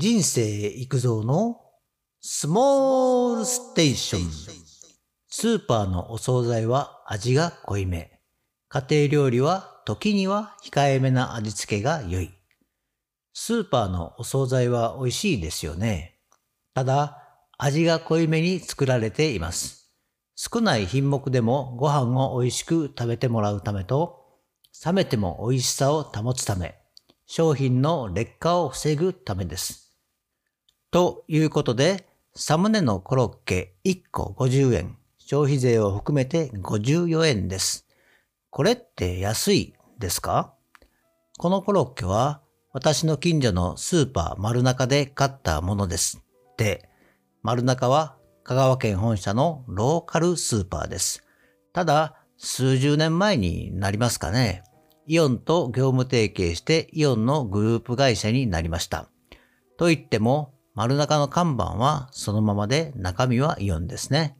人生育造のスモールステーション。スーパーのお惣菜は味が濃いめ。家庭料理は時には控えめな味付けが良い。スーパーのお惣菜は美味しいですよね。ただ、味が濃いめに作られています。少ない品目でもご飯を美味しく食べてもらうためと、冷めても美味しさを保つため、商品の劣化を防ぐためです。ということで、サムネのコロッケ1個50円、消費税を含めて54円です。これって安いですか？このコロッケは私の近所のスーパー丸中で買ったものです。で、丸中は香川県本社のローカルスーパーです。ただ、数十年前になりますかね。イオンと業務提携してイオンのグループ会社になりました。と言っても、丸中の看板はそのままで中身はイオンですね。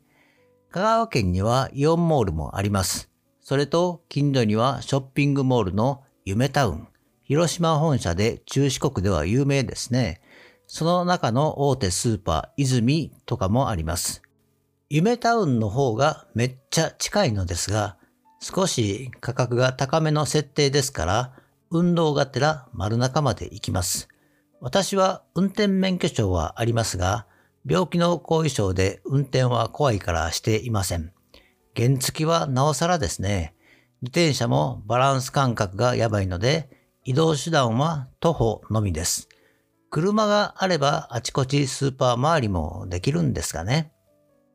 香川県にはイオンモールもあります。それと近所にはショッピングモールの夢タウン。広島本社で中四国では有名ですね。その中の大手スーパー泉とかもあります。夢タウンの方がめっちゃ近いのですが、少し価格が高めの設定ですから、運動がてら丸中まで行きます。私は運転免許証はありますが、病気の後遺症で運転は怖いからしていません。原付はなおさらですね。自転車もバランス感覚がやばいので、移動手段は徒歩のみです。車があればあちこちスーパー周りもできるんですがね。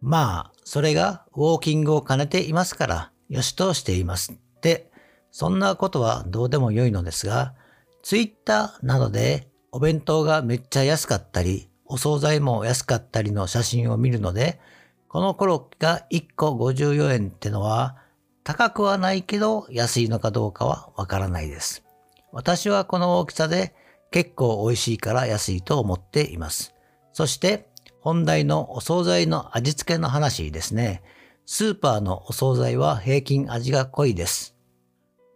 まあ、それがウォーキングを兼ねていますから、よしとしています。で、そんなことはどうでもよいのですが、ツイッターなどでお弁当がめっちゃ安かったり、お惣菜も安かったりの写真を見るので、このコロッケが1個54円ってのは高くはないけど安いのかどうかはわからないです。私はこの大きさで結構美味しいから安いと思っています。そして本題のお惣菜の味付けの話ですね。スーパーのお惣菜は平均味が濃いです。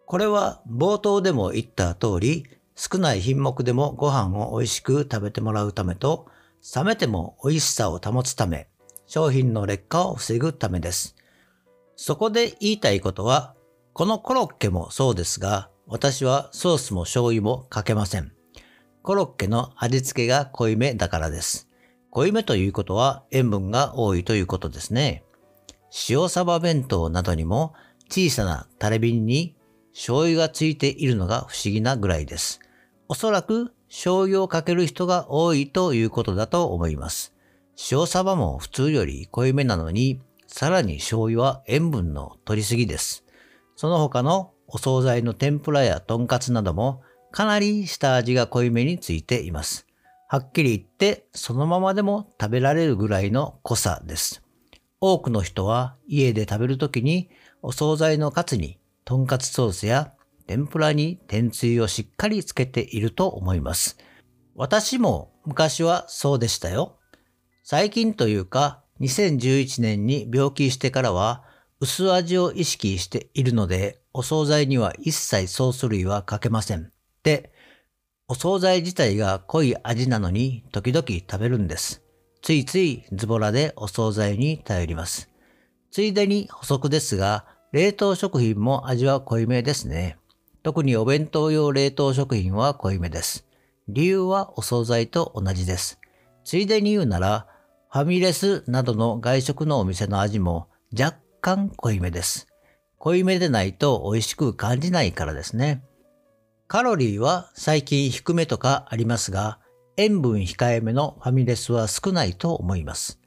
これは冒頭でも言った通り、少ない品目でもご飯を美味しく食べてもらうためと、冷めても美味しさを保つため、商品の劣化を防ぐためです。そこで言いたいことは、このコロッケもそうですが、私はソースも醤油もかけません。コロッケの味付けが濃いめだからです。濃いめということは塩分が多いということですね。塩サバ弁当などにも小さなタレ瓶に醤油がついているのが不思議なぐらいです。おそらく醤油をかける人が多いということだと思います。塩サバも普通より濃いめなのに、さらに醤油は塩分の取りすぎです。その他のお惣菜の天ぷらやとんかつなどもかなり下味が濃いめについています。はっきり言ってそのままでも食べられるぐらいの濃さです。多くの人は家で食べるときにお惣菜のカツにとんかつソースや天ぷらに天つゆをしっかりつけていると思います。私も昔はそうでしたよ。最近というか2011年に病気してからは薄味を意識しているのでお惣菜には一切ソース類はかけません。で、お惣菜自体が濃い味なのに時々食べるんです。ついついズボラでお惣菜に頼ります。ついでに補足ですが、冷凍食品も味は濃いめですね。特にお弁当用冷凍食品は濃いめです。理由はお惣菜と同じです。ついでに言うなら、ファミレスなどの外食のお店の味も若干濃いめです。濃いめでないと美味しく感じないからですね。カロリーは最近低めとかありますが、塩分控えめのファミレスは少ないと思います。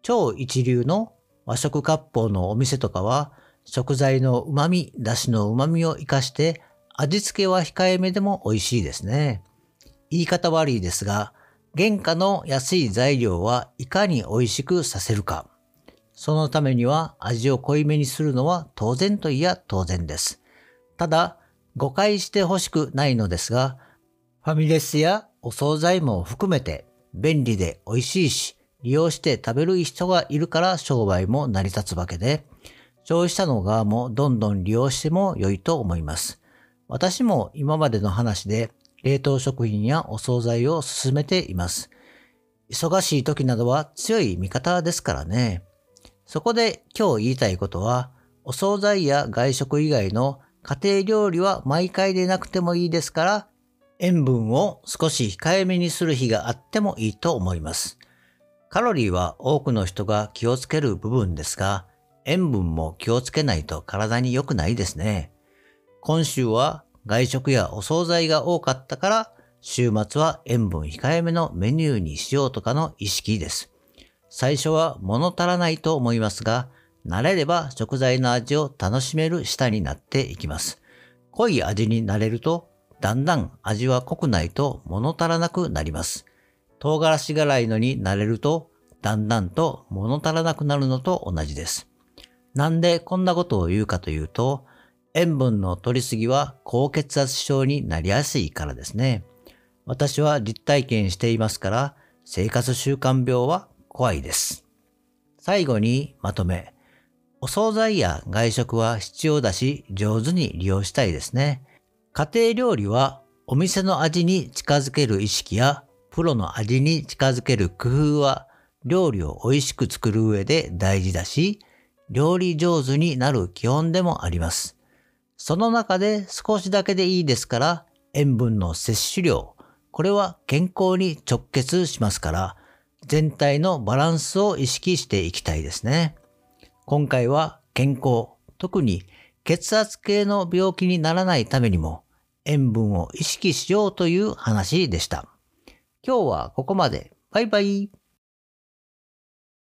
超一流の和食割烹のお店とかは、食材の旨味、出汁の旨味を活かして味付けは控えめでも美味しいですね。言い方悪いですが、原価の安い材料はいかに美味しくさせるか。そのためには味を濃いめにするのは当然といや当然です。ただ、誤解してほしくないのですが、ファミレスやお惣菜も含めて便利で美味しいし、利用して食べる人がいるから商売も成り立つわけで、消費者の側もどんどん利用しても良いと思います。私も今までの話で冷凍食品やお惣菜を勧めています。忙しい時などは強い味方ですからね。そこで今日言いたいことは、お惣菜や外食以外の家庭料理は毎回でなくてもいいですから、塩分を少し控えめにする日があってもいいと思います。カロリーは多くの人が気をつける部分ですが、塩分も気をつけないと体に良くないですね。今週は外食やお惣菜が多かったから、週末は塩分控えめのメニューにしようとかの意識です。最初は物足らないと思いますが、慣れれば食材の味を楽しめる舌になっていきます。濃い味になれると、だんだん味は濃くないと物足らなくなります。唐辛子辛いのになれると、だんだんと物足らなくなるのと同じです。なんでこんなことを言うかというと、塩分の取りすぎは高血圧症になりやすいからですね。私は実体験していますから、生活習慣病は怖いです。最後にまとめ。お惣菜や外食は必要だし上手に利用したいですね。家庭料理はお店の味に近づける意識やプロの味に近づける工夫は料理を美味しく作る上で大事だし、料理上手になる基本でもあります。その中で少しだけでいいですから塩分の摂取量、これは健康に直結しますから全体のバランスを意識していきたいですね。今回は健康、特に血圧系の病気にならないためにも塩分を意識しようという話でした。今日はここまで。バイバイ。